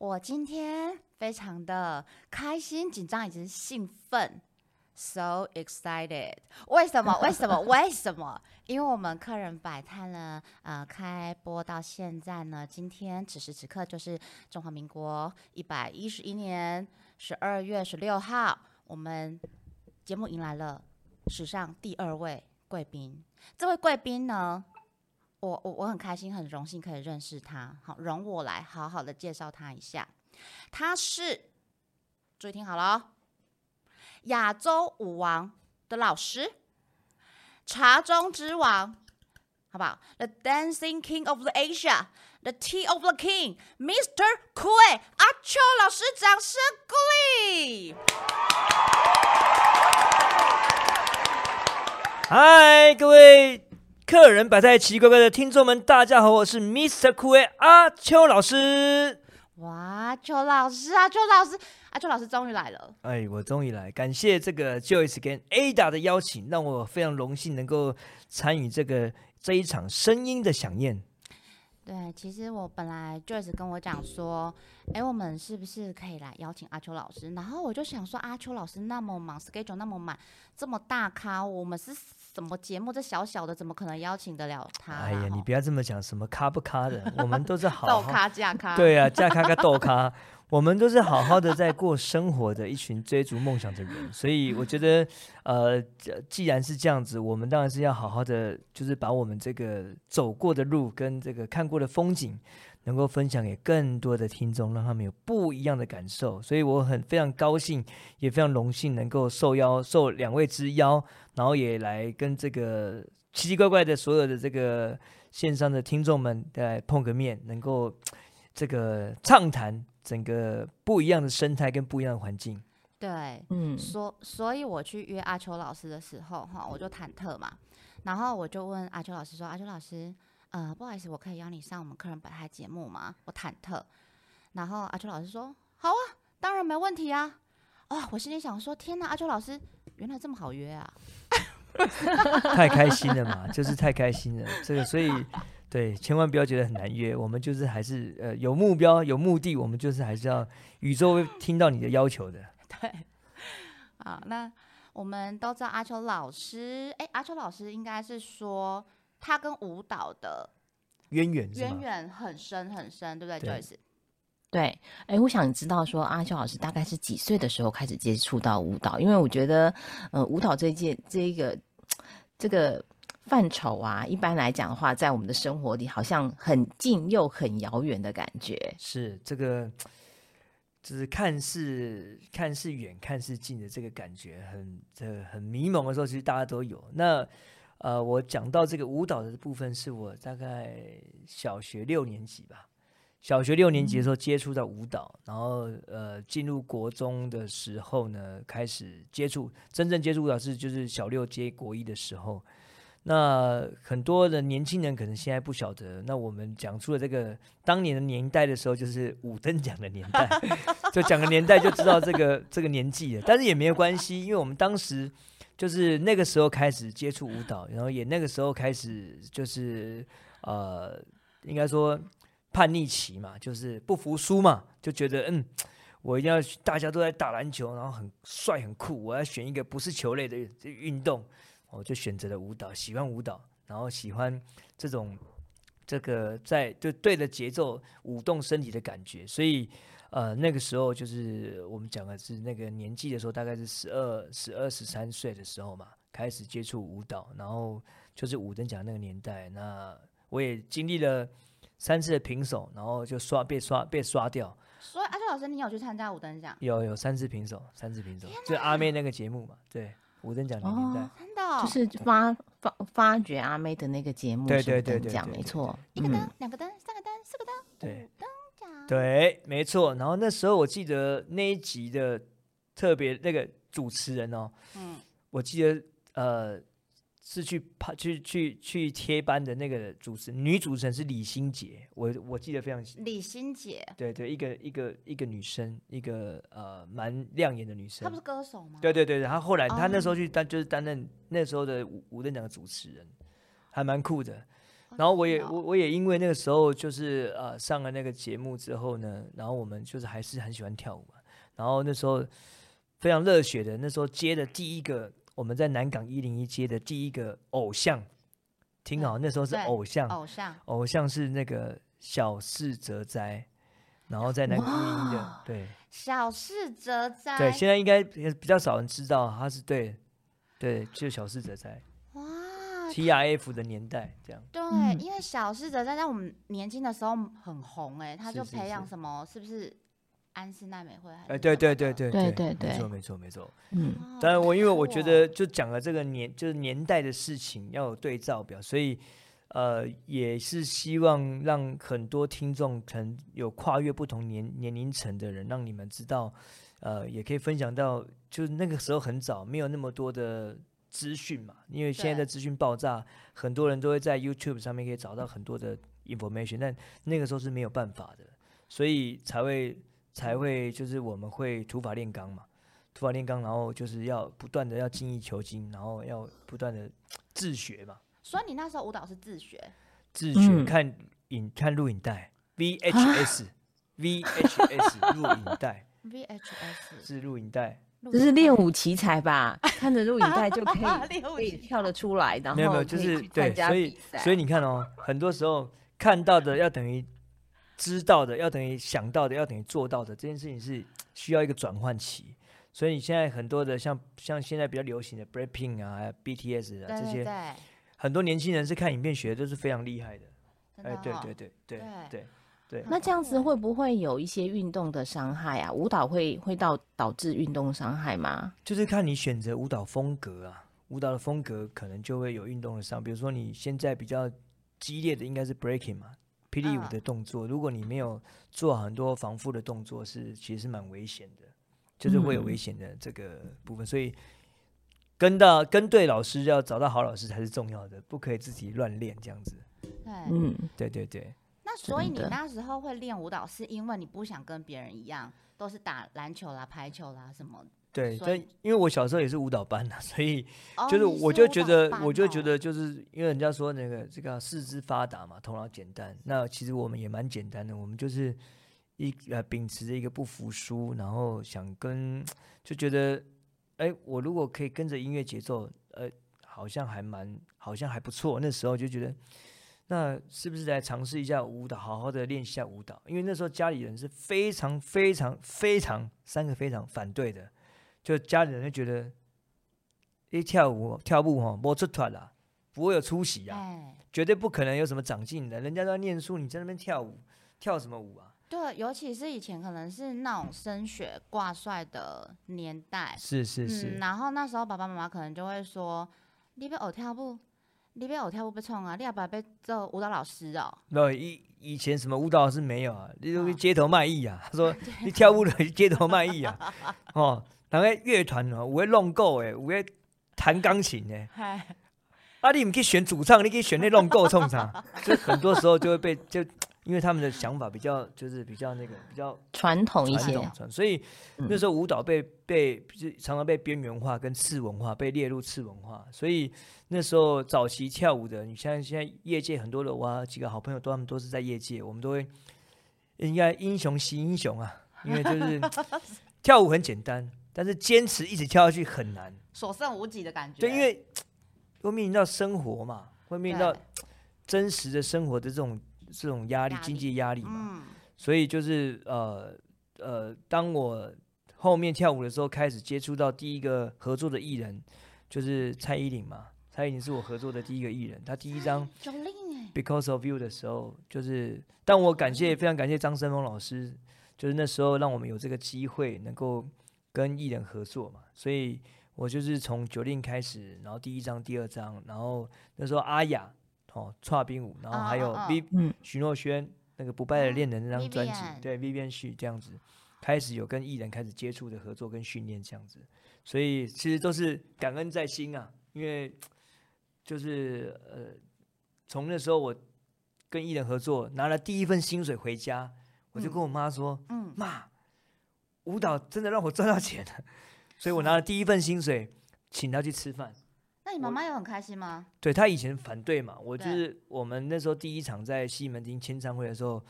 我今天非常的开心、紧张以及兴奋，so excited。为什么？为什么？为什么？因为我们客人摆摊呢，呃，开播到现在呢，今天此时此刻就是中华民国一百一十一年十二月十六号，我们节目迎来了史上第二位贵宾。这位贵宾呢？我我我很开心，很荣幸可以认识他。好，容我来好好的介绍他一下。他是，注意听好了，亚洲舞王的老师，茶中之王，好不好？The Dancing King of the Asia，The Tea of the King，Mr. Kui 阿秋老师，掌声鼓励。嗨，各位。客人摆在奇奇怪怪的听众们，大家好，我是 Mr. Cool 阿秋老师。哇，秋老师，阿秋老师，阿秋老师终于来了。哎，我终于来，感谢这个 Joyce 跟 Ada 的邀请，让我非常荣幸能够参与这个这一场声音的响宴。对，其实我本来 Joyce 跟我讲说，哎，我们是不是可以来邀请阿秋老师？然后我就想说，阿秋老师那么忙，schedule 那么满，这么大咖，我们是。什么节目？这小小的怎么可能邀请得了他？哎呀，你不要这么讲，什么咖不咖的，我们都是好 豆咖架咖。对啊，架咖跟豆咖，我们都是好好的在过生活的一群追逐梦想的人。所以我觉得，呃，既然是这样子，我们当然是要好好的，就是把我们这个走过的路跟这个看过的风景。能够分享给更多的听众，让他们有不一样的感受，所以我很非常高兴，也非常荣幸能够受邀受两位之邀，然后也来跟这个奇奇怪怪的所有的这个线上的听众们来碰个面，能够这个畅谈整个不一样的生态跟不一样的环境。对，嗯，所所以我去约阿秋老师的时候，哈，我就忐忑嘛，然后我就问阿秋老师说：“阿秋老师。”呃，不好意思，我可以邀你上我们客人本台节目吗？我忐忑。然后阿秋老师说：“好啊，当然没问题啊。”啊，我心里想说：“天哪，阿秋老师原来这么好约啊！” 太开心了嘛，就是太开心了。这个，所以对，千万不要觉得很难约。我们就是还是呃有目标、有目的，我们就是还是要宇宙会听到你的要求的。对。好，那我们都知道阿秋老师，哎，阿秋老师应该是说。他跟舞蹈的渊源渊源很深很深，对不对？Joyce，对，哎，我想知道说阿秋老师大概是几岁的时候开始接触到舞蹈？因为我觉得，呃，舞蹈这件这一个这个范畴啊，一般来讲的话，在我们的生活里好像很近又很遥远的感觉。是这个，就是看似看似远，看似近的这个感觉，很这很迷蒙的时候，其实大家都有。那呃，我讲到这个舞蹈的部分，是我大概小学六年级吧。小学六年级的时候接触到舞蹈，然后呃，进入国中的时候呢，开始接触真正接触舞蹈是就是小六接国一的时候。那很多的年轻人可能现在不晓得，那我们讲出了这个当年的年代的时候，就是五等奖的年代，就讲个年代就知道这个这个年纪了。但是也没有关系，因为我们当时。就是那个时候开始接触舞蹈，然后也那个时候开始就是呃，应该说叛逆期嘛，就是不服输嘛，就觉得嗯，我一定要大家都在打篮球，然后很帅很酷，我要选一个不是球类的运动，我就选择了舞蹈，喜欢舞蹈，然后喜欢这种这个在就对着节奏舞动身体的感觉，所以。呃，那个时候就是我们讲的是那个年纪的时候，大概是十二、十二、十三岁的时候嘛，开始接触舞蹈，然后就是五等奖那个年代。那我也经历了三次的平手，然后就刷被刷被刷掉。所以阿秋老师，你有去参加五等奖？有有三次平手，三次平手，就阿妹那个节目嘛，对，五等奖的年代，真的，就是发发发掘阿妹的那个节目，对对对对，没错，一个灯，两个灯，三个灯，四个灯，对。对，没错。然后那时候我记得那一集的特别那个主持人哦，嗯，我记得呃是去拍去去去贴班的那个主持女主持人是李心洁，我我记得非常清李心洁，对对，一个一个一个女生，一个呃蛮亮眼的女生她不。是歌手吗？对对对，她后来她那时候哦去担就是担任那时候的五五等奖的主持人，还蛮酷的。哦然后我也我我也因为那个时候就是呃上了那个节目之后呢，然后我们就是还是很喜欢跳舞嘛，然后那时候非常热血的，那时候接的第一个我们在南港一零一街的第一个偶像，听好，那时候是偶像，偶像，偶像是那个小室哲哉，然后在南港一零一的对小室哲哉，对，现在应该比比较少人知道他是对对，就小室哲哉哇，TRF 的年代这样。对，嗯因为小室哲哉在我们年轻的时候很红哎、他就培养是什么，是不是安室奈美惠还是哎，对对对，对对对对没错没错没错。嗯，哇当然我因为我觉得就讲了这个年就是年代的事情要有对照表，所以呃也是希望让很多听众可能有跨越不同年年龄层的人，让你们知道，呃也可以分享到，就是那个时候很早没有那么多的资讯嘛，因为现在的资讯爆炸，很多人都会在 YouTube 上面可以找到很多的 information，但那个时候是没有办法的，所以才会才会就是我们会土法炼钢嘛。土法炼钢，然后就是要不断的要精益求精，然后要不断的自学嘛，所以你那时候舞蹈是自学，自学、嗯。看影看录影带，VHS VHS 录影带 VHS，是录影带，录这是练舞奇才吧？看着录影带就可以可以跳得出来，然后没有没有，就是对，所以所以你看哦，很多时候看到的要等于知道的，要等于想到的，要等于做到的，这件事情是 需要一个转换期。所以你现在很多的像像现在比较流行的 Breaking 啊、BTS 啊这些，很多年轻人是看影片学的，都是非常厉害的。哎，对对对对对对，那这样子会不会有一些运动的伤害啊？舞蹈会会到导致运动伤害吗？就是看你选择舞蹈风格啊，舞蹈的风格可能就会有运动的伤。比如说你现在比较激烈的应该是 breaking 嘛，霹雳舞嗯的动作，如果你没有做很多防护的动作，是其实是蛮危险的，就是会有嗯危险的这个部分。所以跟到跟对老师，要找到好老师才是重要的，不可以自己乱练这样子。对。嗯，对对对，那所以你那时候会练舞蹈，是因为你不想跟别人一样，都是打篮球啦、排球啦什么？对，但因为我小时候也是舞蹈班的、所以哦就是我就觉得，班我就觉哦得，就是因为人家说那个这个四肢发达嘛，头脑简单。那其实我们也蛮简单的，我们就是一呃秉持着一个不服输，然后想跟就觉得，哎，我如果可以跟着音乐节奏，呃，好像还蛮好像还不错。那时候就觉得，那是不是来尝试一下舞蹈，好好的练习一下舞蹈？因为那时候家里人是非常非常非常三个非常反对的。就家里人就觉得，一跳舞跳舞哈，摸出团啦，不会有出息啊，哎，绝对不可能有什么长进的。人家都在念书，你在那边跳舞，跳什么舞啊？对，尤其是以前可能是那种升学挂帅的年代，是是是，嗯，然后那时候爸爸妈妈可能就会说：“你要偶跳舞，你要偶跳舞被冲啊，你要不要被做舞蹈老师哦那以以前什么舞蹈是没有啊，你 都去街头卖艺啊。他说你跳舞的街头卖艺啊，哦，人个乐团哦，有会弄够诶，有会弹钢琴诶。？”嗨，啊，你唔去选主唱，你可以选那弄够冲啥？就很多时候就会被就，因为他们的想法比较就是比较那个比较传统一些传统，所以嗯那时候舞蹈被被就常常被边缘化跟次文化被列入次文化，所以那时候早期跳舞的，你像现在业界很多的哇几个好朋友都他们都是在业界，我们都会应该英雄惜英雄啊，因为就是 跳舞很简单，但是坚持一直跳下去很难。所剩无几的感觉。对，因为 会面临到生活嘛，会面临到真实的生活的这种这种压力、经济压力嘛。嗯，所以就是呃呃，当我后面跳舞的时候，开始接触到第一个合作的艺人，就是蔡依林嘛。蔡依林是我合作的第一个艺人，她第一张 Because of You》的时候，就是，但我感谢非常感谢张生峰老师，就是那时候让我们有这个机会能够跟艺人合作嘛，所以我就是从九令开始，然后第一章、第二章，然后那时候阿雅哦，跨冰舞，然后还有 V 嗯。许诺轩，那个不败的啊恋人那张专辑对 Vivian 旭这样子，开始有跟艺人开始接触的合作跟训练这样子，所以其实都是感恩在心啊，因为就是呃，从那时候我跟艺人合作，拿了第一份薪水回家，我就嗯。跟我妈说，嗯，妈，舞蹈真的让我赚到钱了，所以我拿了第一份薪水，请他去吃饭。那你妈妈有很开心吗？对他以前反对嘛，我就是我们那时候第一场在西门町签唱会的时候，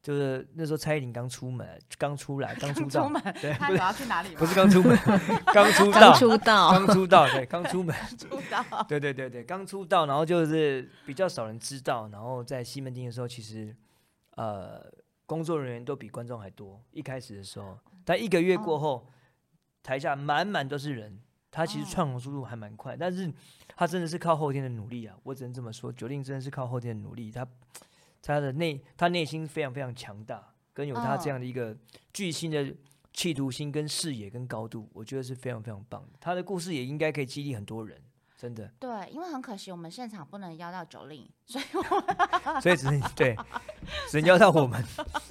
就是那时候蔡依林刚出门，刚出来，刚出道，出门，对，她有不是要去哪里吗？不是刚出门，刚出道。刚，出道，刚出道，对，刚出门，出道，对对对对，刚出道，然后就是比较少人知道，然后在西门町的时候，其实呃工作人员都比观众还多，一开始的时候，但一个月过哦后，台下满满都是人，他其实哦窜红速度还蛮快，但是他真的是靠后天的努力啊，我只能这么说，九令真的是靠后天的努力，他他的内他内心非常非常强大，跟有他这哦样的一个巨星的企图心、跟视野、跟高度，我觉得是非常非常棒的。他的故事也应该可以激励很多人，真的。对，因为很可惜我们现场不能邀到九令，所以我 所以只能对，只能邀到我们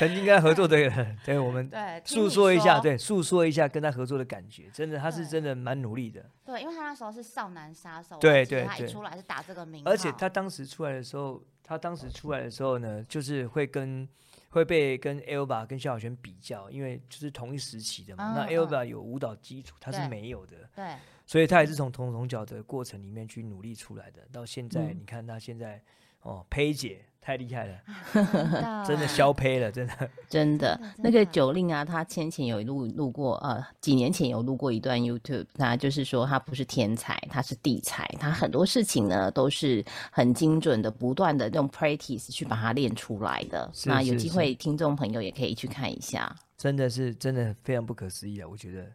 曾经跟他合作的人，对我们诉说一下，说对，诉说一下跟他合作的感觉。真的，他是真的蛮努力的，对，因为他那时候是少男杀手，我对对对出来是打这个名号，而且他当时出来的时候，他当时出来的时候呢，就是会跟会被跟 Elba 跟萧亚轩比较，因为就是同一时期的嘛。那嗯 Elba 有舞蹈基础，他是对没有的，对所以他也是从同同角的过程里面去努力出来的。到现在，嗯你看他现在哦，佩姐太厉害了，真的 真的消胚了，真的。真的，那个九令啊，他先前有录录过，呃，几年前有录过一段 YouTube，他就是说他不是天才，他是地才，他很多事情呢都是很精准的，不断的用 practice 去把它练出来的。是那有机会，听众朋友也可以去看一下。真的是真的非常不可思议啊！我觉得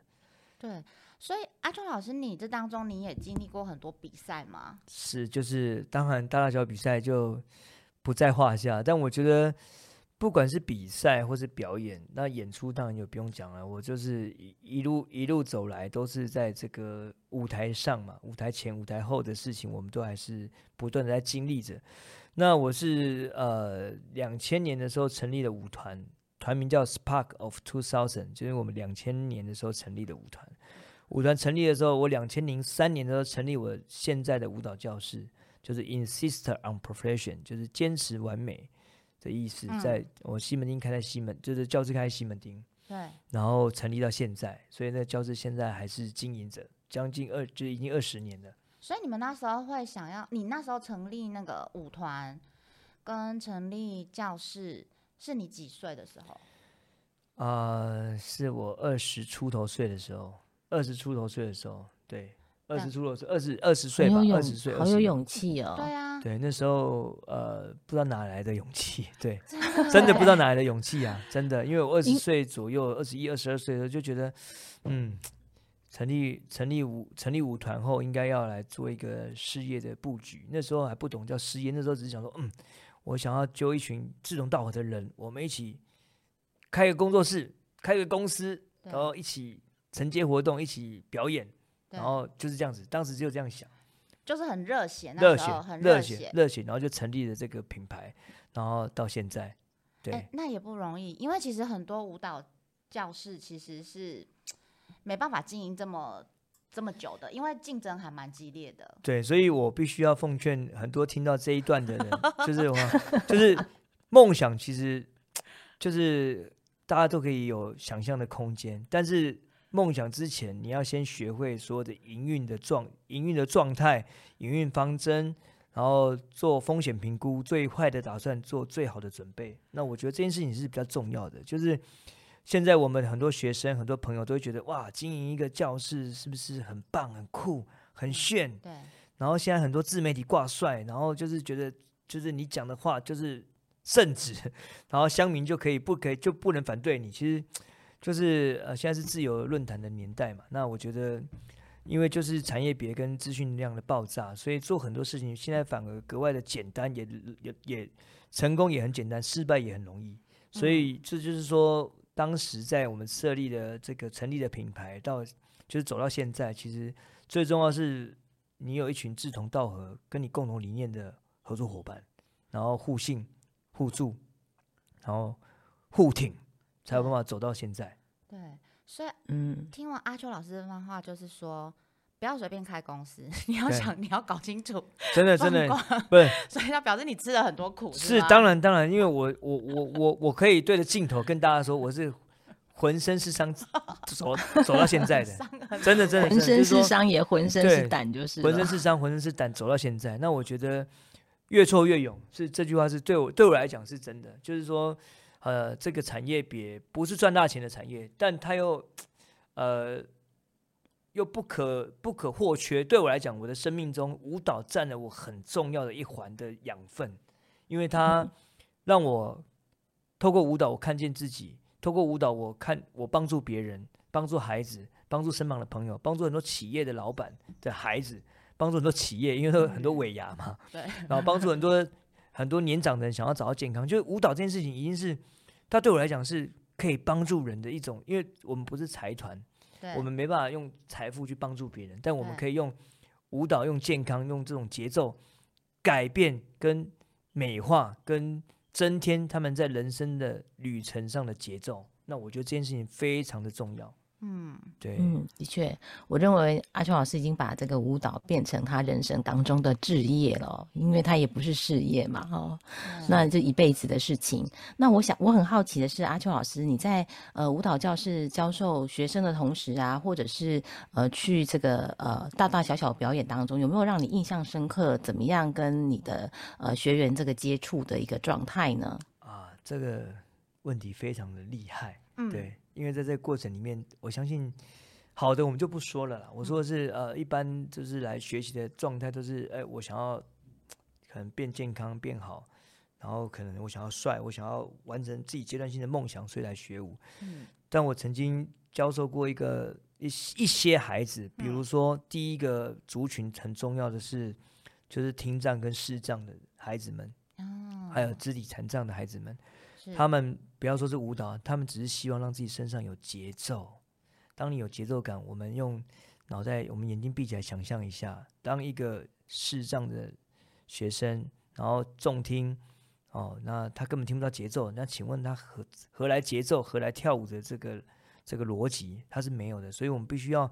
对，所以阿川老师，你这当中你也经历过很多比赛吗？是就是，当然大大小小比赛就不在话下，但我觉得不管是比赛或是表演，那演出当然就不用讲了。我就是一一路一路走来，都是在这个舞台上嘛，舞台前、舞台后的事情，我们都还是不断的在经历着。那我是呃两千年的时候成立了舞团，团名叫 Spark of Two Thousand，就是我们两千年的时候成立的舞团。舞团成立的时候，我两千零三年的时候成立我现在的舞蹈教室，就是 insist on perfection，就是坚持完美的意思。嗯在我西门町开在西门，就是教室开在西门町，对，然后成立到现在，所以那个教室现在还是经营着，将近二就已经二十年了。所以你们那时候会想要，你那时候成立那个舞团跟成立教室，是你几岁的时候？呃、是我二十出头岁的时候，二十出头岁的时候，对，二十对出头岁，二十二十岁吧，二十岁，好有勇气哦。对啊，对，那时候呃，不知道哪来的勇气，对，真真的不知道哪来的勇气啊，真的，因为我二十岁左右，二十一、二十二岁的时候就觉得，嗯，成立成立舞成立舞团后，应该要来做一个事业的布局。那时候还不懂叫事业，那时候只是想说，嗯，我想要揪一群志同道合的人，我们一起开个工作室，开个公司，然后一起承接活动，一起表演，对然后就是这样子。当时就这样想。就是很热血，那热血时候很热血血，热血，然后就成立了这个品牌，然后到现在，对，哎、那也不容易，因为其实很多舞蹈教室其实是没办法经营这么这么久的，因为竞争还蛮激烈的。对，所以我必须要奉劝很多听到这一段的人，就是我，就是梦想，其实就是大家都可以有想象的空间，但是梦想之前，你要先学会所有的营运的状、营运的状态、营运方针，然后做风险评估，最坏的打算，做最好的准备。那我觉得这件事情是比较重要的，就是。现在我们很多学生、很多朋友都会觉得，哇，经营一个教室是不是很棒、很酷、很炫？对，然后现在很多自媒体挂帅，然后就是觉得就是你讲的话就是圣旨，然后乡民就可以不可以就不能反对你。其实就是呃现在是自由论坛的年代嘛，那我觉得因为就是产业别跟资讯量的爆炸，所以做很多事情现在反而格外的简单，也也也成功也很简单，失败也很容易。所以这就是说，当时在我们设立的这个成立的品牌，到就是走到现在，其实最重要是你有一群志同道合、跟你共同理念的合作伙伴，然后互信、互助，然后互挺，才有办法走到现在。对，所以嗯，听完阿秋老师的番话，就是说不要随便开公司，你要想你要搞清楚真的真的状况，不是所以他表示你吃了很多苦，是当然当然，因为我我我我我可以对着镜头跟大家说，我是浑身是伤走走到现在的，真的真的浑身是真的就是说伤也浑身是胆，就是浑身是伤，浑身是胆，走到现在。那我觉得越挫越勇，是这句话是对我对我来讲是真的。就是说，呃，这个产业别不是赚大钱的产业，但它又呃又不可不可或缺。对我来讲，我的生命中舞蹈占了我很重要的一环的养分，因为它让我透过舞蹈，我看见自己；透过舞蹈，我看我帮助别人，帮助孩子，帮助身旁的朋友，帮助很多企业的老板的孩子，帮助很多企业，因为很多尾牙嘛，对，然后帮助很多很多年长的人想要找到健康，就是舞蹈这件事情已经是，它对我来讲是可以帮助人的一种，因为我们不是财团，对，我们没办法用财富去帮助别人，但我们可以用舞蹈、用健康、用这种节奏改变、跟美化、跟增添他们在人生的旅程上的节奏。那我觉得这件事情非常的重要。嗯，对，嗯，的确，我认为阿秋老师已经把这个舞蹈变成他人生当中的置业了哦，因为他也不是事业嘛，哦，对那这一辈子的事情。那我想，我很好奇的是，阿秋老师，你在呃舞蹈教室教授学生的同时啊，或者是呃去这个呃大大小小表演当中，有没有让你印象深刻？怎么样跟你的呃学员这个接触的一个状态呢？啊，这个问题非常的厉害。嗯，对，因为在这个过程里面，我相信好的我们就不说了啦。我说的是，呃，一般就是来学习的状态都是，哎，我想要可能变健康、变好，然后可能我想要帅，我想要完成自己阶段性的梦想，所以来学舞。嗯但我曾经教授过一个一一些孩子，比如说第一个族群很重要的是，就是听障跟视障的孩子们，哦，还有肢体残障的孩子们。他们不要说是舞蹈，他们只是希望让自己身上有节奏。当你有节奏感，我们用脑袋，我们眼睛闭起来想象一下，当一个视障的学生，然后重听，哦，那他根本听不到节奏，那请问他何何来节奏，何来跳舞的这个这个逻辑，他是没有的。所以我们必须要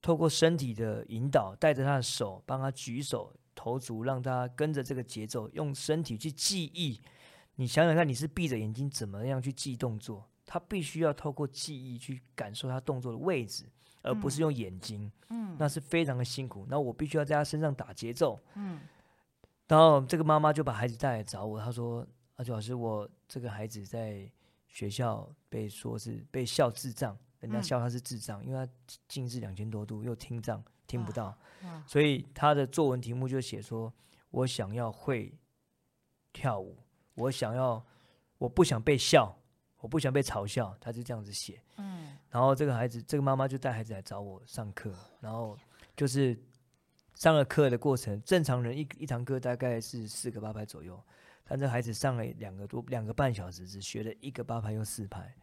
透过身体的引导，带着他的手，帮他举手投足，让他跟着这个节奏，用身体去记忆。你想想看，你是闭着眼睛怎么样去记动作？他必须要透过记忆去感受他动作的位置，而不是用眼睛。嗯那是非常的辛苦。那我必须要在他身上打节奏。嗯然后这个妈妈就把孩子带来找我，她说：“阿九老师，我这个孩子在学校被说是被笑智障，人家嗯笑他是智障，因为他近视两千多度，又听障，听不到。所以他的作文题目就写说：我想要会跳舞，我想要，我不想被笑，我不想被嘲笑。他就这样子写。嗯然后这个孩子，这个妈妈就带孩子来找我上课，然后就是上了课的过程，正常人一一堂课大概是四个八拍左右，但这孩子上了两个多两个半小时，只学了一个八拍又四拍。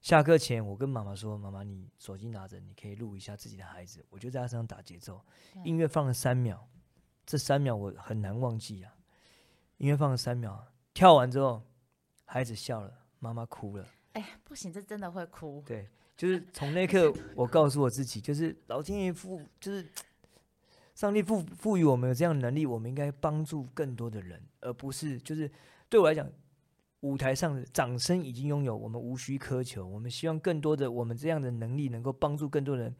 下课前，我跟妈妈说：“妈妈，你手机拿着，你可以录一下自己的孩子。”我就在他身上打节奏，音乐放了三秒，这三秒我很难忘记啊。音乐放了三秒，跳完之后，孩子笑了，妈妈哭了。哎，不行，这真的会哭。对，就是从那一刻，我告诉我自己，就是老天爷赋，就是 上帝赋赋予我们有这样的能力，我们应该帮助更多的人，而不是就是对我来讲，舞台上的掌声已经拥有，我们无需苛求，我们希望更多的我们这样的能力能够帮助更多人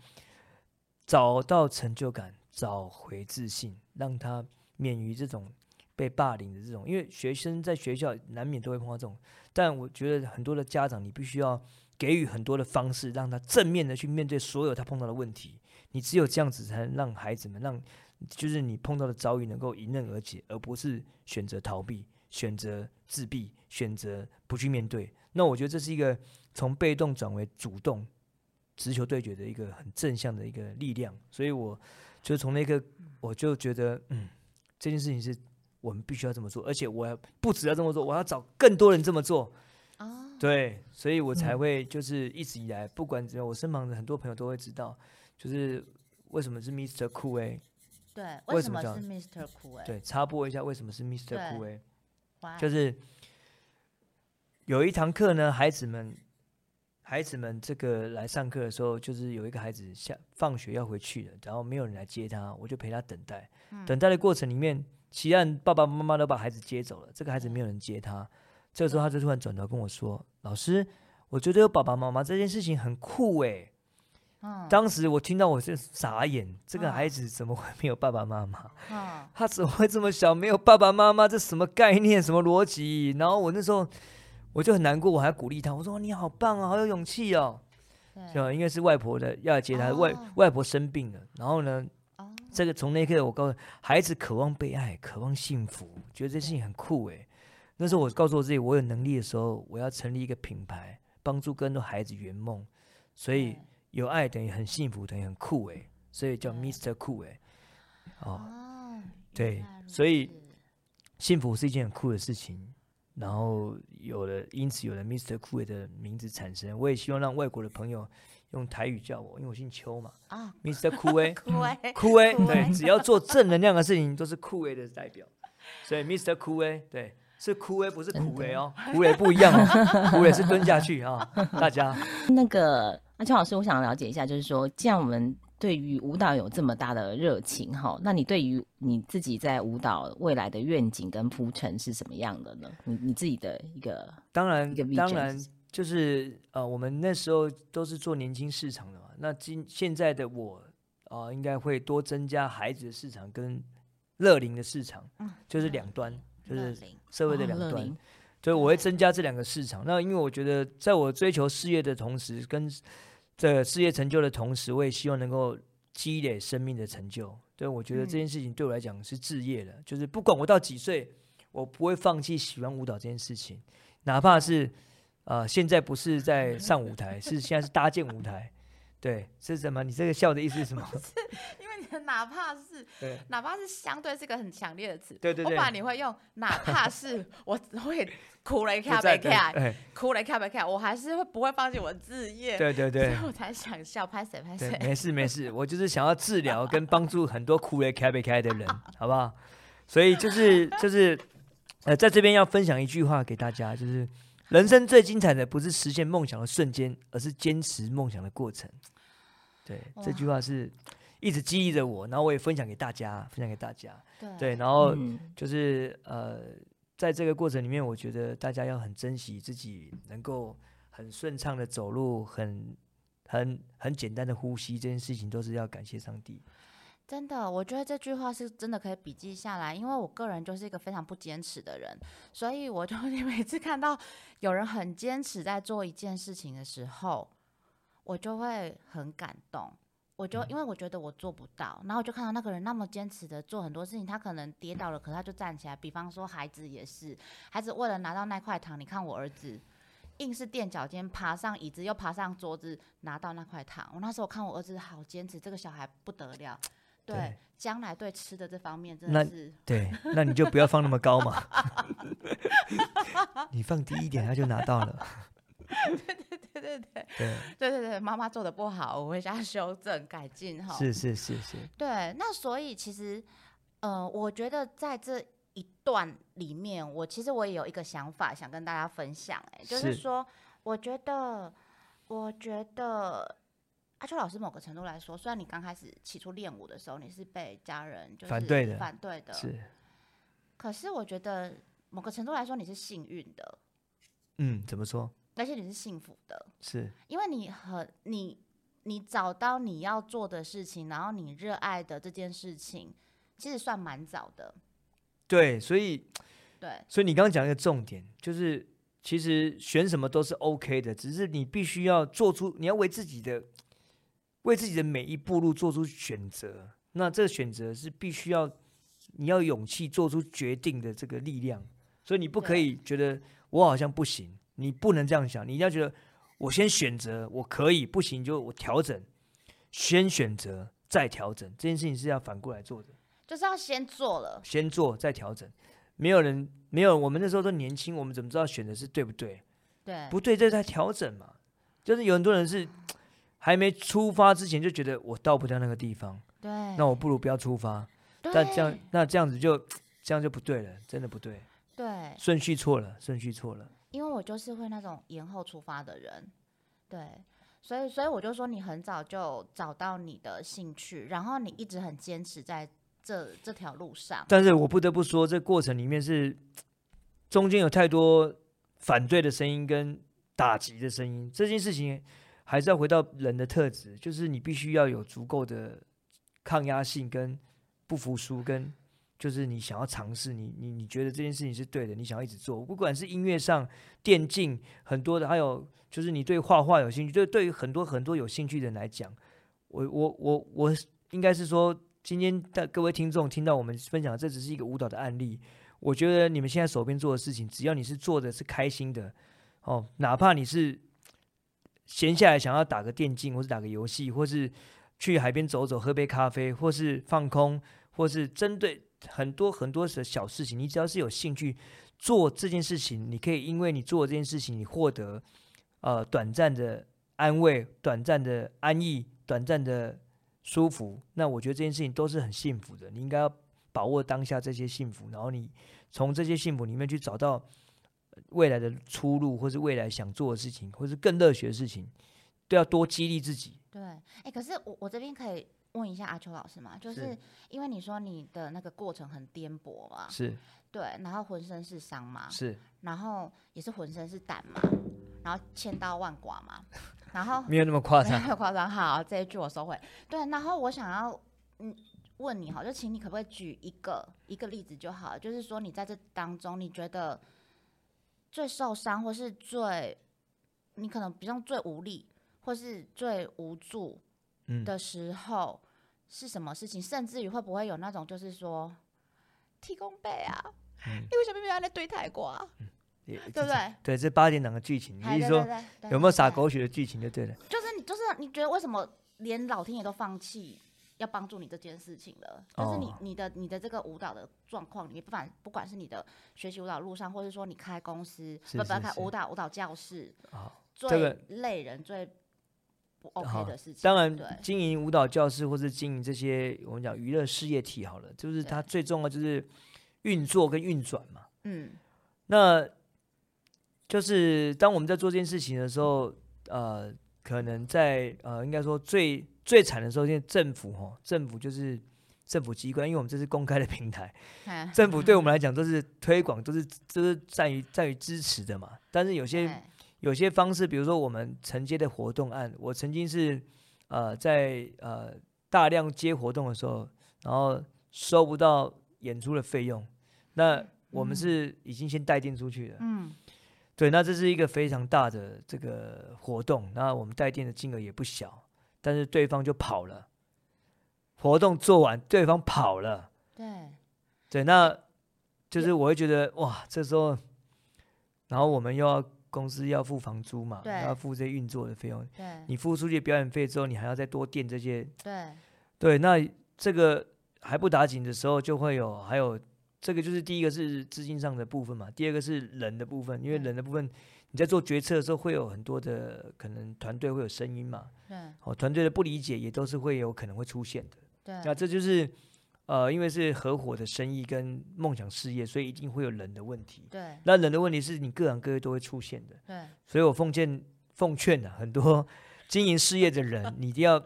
找到成就感，找回自信，让他免于这种被霸凌的这种，因为学生在学校难免都会碰到这种，但我觉得很多的家长，你必须要。给予很多的方式，让他正面的去面对所有他碰到的问题。你只有这样子，才能让孩子们，让就是你碰到的遭遇能够迎刃而解，而不是选择逃避、选择自闭、选择不去面对。那我觉得这是一个从被动转为主动、直球对决的一个很正向的一个力量。所以我就从那个我就觉得，嗯，这件事情是我们必须要这么做，而且我要不只要这么做，我要找更多人这么做。哦，对，所以我才嗯会就是一直以来，不管怎样我身旁的很多朋友都会知道，就是为什么是 Mr. 酷 A。对，为什么是 Mr. 酷？哎，对，插播一下为什么是 A，哇就是有一堂课呢，孩子们孩子们这个来上课的时候，就是有一个孩子下放学要回去了，然后没有人来接他，我就陪他等待。嗯等待的过程里面，其他人爸爸妈妈都把孩子接走了，这个孩子没有人接他。这个时候，他就突然转头跟我说：“老师，我觉得有爸爸妈妈这件事情很酷诶。嗯当时我听到我是傻眼，这个嗯孩子怎么会没有爸爸妈妈？嗯他怎么会这么小没有爸爸妈妈？这什么概念？什么逻辑？然后我那时候我就很难过，我还鼓励他，我说你好棒啊，好有勇气哦。对就因为是外婆的要来接他，外哦外婆生病了，然后呢，哦这个从那一刻我告诉孩子渴望被爱，渴望幸福，觉得这事情很酷诶。那时候我告诉我自己，我有能力的时候，我要成立一个品牌，帮助更多孩子圆梦。所以有爱等于很幸福，等于很酷诶，所以叫对 Mr. 酷诶。哦，哦，对所以幸福是一件很酷的事情。然后有了，因此有了 Mr. 酷的名字产生。我也希望让外国的朋友用台语叫我，因为我姓邱嘛啊，，Mr. 酷诶。酷哎，酷诶，酷对，欸只要做正能量的事情都是酷诶的代表，所以 Mr. 酷诶，对，是酷诶，不是苦威哦，苦威不一样哦，苦威是蹲下去啊，大家 那个阿秋老师，我想了解一下，就是说，既然我们对于舞蹈有这么大的热情哈，那你对于你自己在舞蹈未来的愿景跟铺陈是什么样的呢？你你自己的一个当然一个然是就是呃，我们那时候都是做年轻市场的嘛，那今现在的我啊、呃应该会多增加孩子的市场跟乐龄的市场，嗯就是两端，就是社会的哦两端。所以我会增加这两个市场。那因为我觉得，在我追求事业的同时，跟这事业成就的同时，我也希望能够积累生命的成就。对，我觉得这件事情对我来讲是置业的，就是不管我到几岁，我不会放弃喜欢舞蹈这件事情，哪怕是呃现在不是在上舞台，是现在是搭建舞台。对，是什么？你这个笑的意思是什么？是因为你的哪怕是 对哪怕是相对是个很强烈的词，对对对我本来你会用哪怕是 我会哭了一下没哭了一下没看，我还是会不会放弃我的志业，对对对所以我才想笑，拍谁拍对，谁，没事没事，我就是想要治疗跟帮助很多哭雷开不开的人，好不好？所以就是就是呃，在这边要分享一句话给大家，就是人生最精彩的不是实现梦想的瞬间，而是坚持梦想的过程。对，这句话是一直激励着我，然后我也分享给大家，分享给大家。对，然后嗯就是呃，在这个过程里面，我觉得大家要很珍惜自己能够很顺畅的走路，很很很简单的呼吸，这件事情都是要感谢上帝。真的，我觉得这句话是真的可以笔记下来，因为我个人就是一个非常不坚持的人，所以我就 每次看到有人很坚持在做一件事情的时候，我就会很感动。我就因为我觉得我做不到，然后我就看到那个人那么坚持的做很多事情，他可能跌倒了，可他就站起来。比方说孩子也是，孩子为了拿到那块糖，你看我儿子硬是垫脚尖爬上椅子，又爬上桌子拿到那块糖。我那时候看我儿子好坚持，这个小孩不得了。对对，将来对吃的这方面真的是对，那你就不要放那么高嘛，你放低一点，他就拿到了。对对对对，对对对，妈妈做的不好，我会加修正改进哈。是是是是，对，那所以其实，呃，我觉得在这一段里面，我其实我也有一个想法想跟大家分享、哎，就是是说，我觉得，我觉得。阿秋老师，某个程度来说，虽然你刚开始起初练舞的时候，你是被家人就是反对的反对的，是，可是我觉得某个程度来说，你是幸运的，嗯，怎么说？而且你是幸福的，是因为你很你你找到你要做的事情，然后你热爱的这件事情，其实算蛮早的。对，所以对所以你刚刚讲一个重点，就是其实选什么都是 OK 的，只是你必须要做出，你要为自己的为自己的每一步路做出选择。那这个选择是必须要你要勇气做出决定的这个力量，所以你不可以觉得我好像不行，你不能这样想，你一定要觉得我先选择我可以，不行就我调整，先选择再调整，这件事情是要反过来做的。就是要先做了。先做再调整。没有人没有，我们那时候都年轻，我们怎么知道选择是对不对？对，不对，这在调整嘛。就是有很多人是还没出发之前就觉得我到不了那个地方，对，那我不如不要出发。对但这样那这样子就 这样就不对了，真的不对，对，顺序错了，顺序错了。因为我就是会那种延后出发的人，对，所以所以我就说你很早就找到你的兴趣，然后你一直很坚持在这这条路上。但是我不得不说，这过程里面是中间有太多反对的声音跟打击的声音。这件事情还是要回到人的特质，就是你必须要有足够的抗压性跟不服输，跟就是你想要尝试，你你你觉得这件事情是对的，你想要一直做，不管是音乐上、电竞很多的，还有就是你对画画有兴趣，就对于很多很多有兴趣的人来讲，我我我我应该是说。今天的各位听众听到我们分享，这只是一个舞蹈的案例。我觉得你们现在手边做的事情，只要你是做的是开心的，哦，哪怕你是闲下来想要打个电竞，或是打个游戏，或是去海边走走，喝杯咖啡，或是放空，或是针对很多很多的小事情，你只要是有兴趣做这件事情，你可以因为你做这件事情，你获得呃短暂的安慰、短暂的安逸、短暂的。舒服，那我觉得这件事情都是很幸福的。你应该要把握当下这些幸福，然后你从这些幸福里面去找到未来的出路，或是未来想做的事情，或是更热血的事情，都要多激励自己。对，哎，可是我我这边可以问一下阿秋老师嘛？就是因为你说你的那个过程很颠簸嘛？是，对，然后浑身是伤嘛？是，然后也是浑身是胆嘛？然后千刀万剐嘛？然后没有那么夸张，没有夸张。好，这一句我收回。对，然后我想要嗯问你，好，就请你可不可以举一个一个例子就好，就是说你在这当中，你觉得最受伤，或是最你可能比较最无力，或是最无助的时候是什么事情？甚至于会不会有那种就是说提供背啊？你为什么没有那对台过啊？对不对？对，这八点档的剧情，你是说有没有撒狗血的剧情就对了。就是你，就是你觉得为什么连老天爷都放弃要帮助你这件事情了？就是你你的你的这个舞蹈的状况，你不管不管是你的学习舞蹈路上，或者说你开公司，不不开舞蹈舞蹈教室，最累人最不 OK 的事情。当然，经营舞蹈教室或是经营这些我们讲娱乐事业体好了，就是它最重要就是运作跟运转嘛。嗯，那。就是当我们在做这件事情的时候，呃，可能在呃，应该说最最惨的时候，现在政府哈，政府就是政府机关，因为我们这是公开的平台，政府对我们 来讲都是推广，都是都是在于在于支持的嘛。但是有些有些方式，比如说我们承接的活动案，我曾经是呃在呃大量接活动的时候，然后收不到演出的费用，那我们是已经先带电出去了，嗯。对，那这是一个非常大的这个活动，那我们带电的金额也不小，但是对方就跑了，活动做完，对方跑了。对，对，那就是我会觉得哇，这时候，然后我们又要公司要付房租嘛，要付这些运作的费用。对，你付出去表演费之后，你还要再多垫这些。对，对，那这个还不打紧的时候，就会有还有。这个就是第一个是资金上的部分嘛，第二个是人的部分，因为人的部分你在做决策的时候会有很多的可能团队会有声音嘛，对，哦，团队的不理解也都是会有可能会出现的，对，那这就是呃，因为是合伙的生意跟梦想事业，所以一定会有人的问题，对，那人的问题是你各行各业都会出现的，对，所以我奉劝奉劝的很多 经营事业的人，你一定要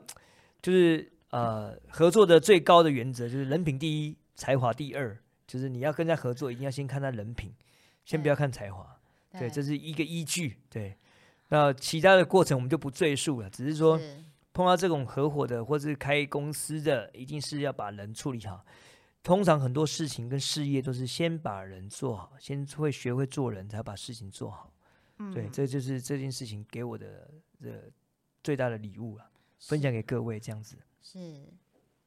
就是呃合作的最高的原则就是人品第一，才华第二。就是你要跟人家合作，一定要先看他人品，先不要看才华，对，这是一个依据。对，那其他的过程我们就不赘述了，只是说碰到这种合伙的或是开公司的，一定是要把人处理好。通常很多事情跟事业都是先把人做好，先会学会做人才把事情做好。嗯，对，这就是这件事情给我的这最大的礼物了，分享给各位这样子。是，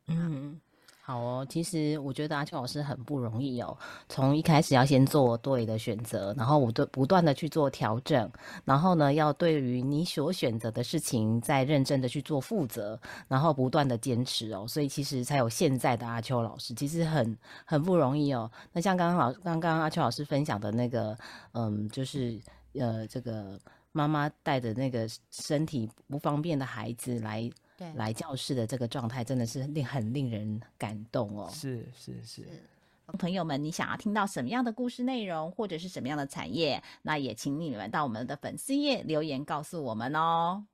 嗯。好哦，其实我觉得阿秋老师很不容易哦。从一开始要先做对的选择，然后我对不断的去做调整，然后呢，要对于你所选择的事情再认真的去做负责，然后不断的坚持哦。所以其实才有现在的阿秋老师，其实很很不容易哦。那像刚刚老刚刚阿秋老师分享的那个，嗯，就是呃，这个妈妈带着那个身体不方便的孩子来。来教室的这个状态真的是令很令人感动哦。是是是，朋友们，你想要听到什么样的故事内容，或者是什么样的产业，那也请你们到我们的粉丝页留言告诉我们哦。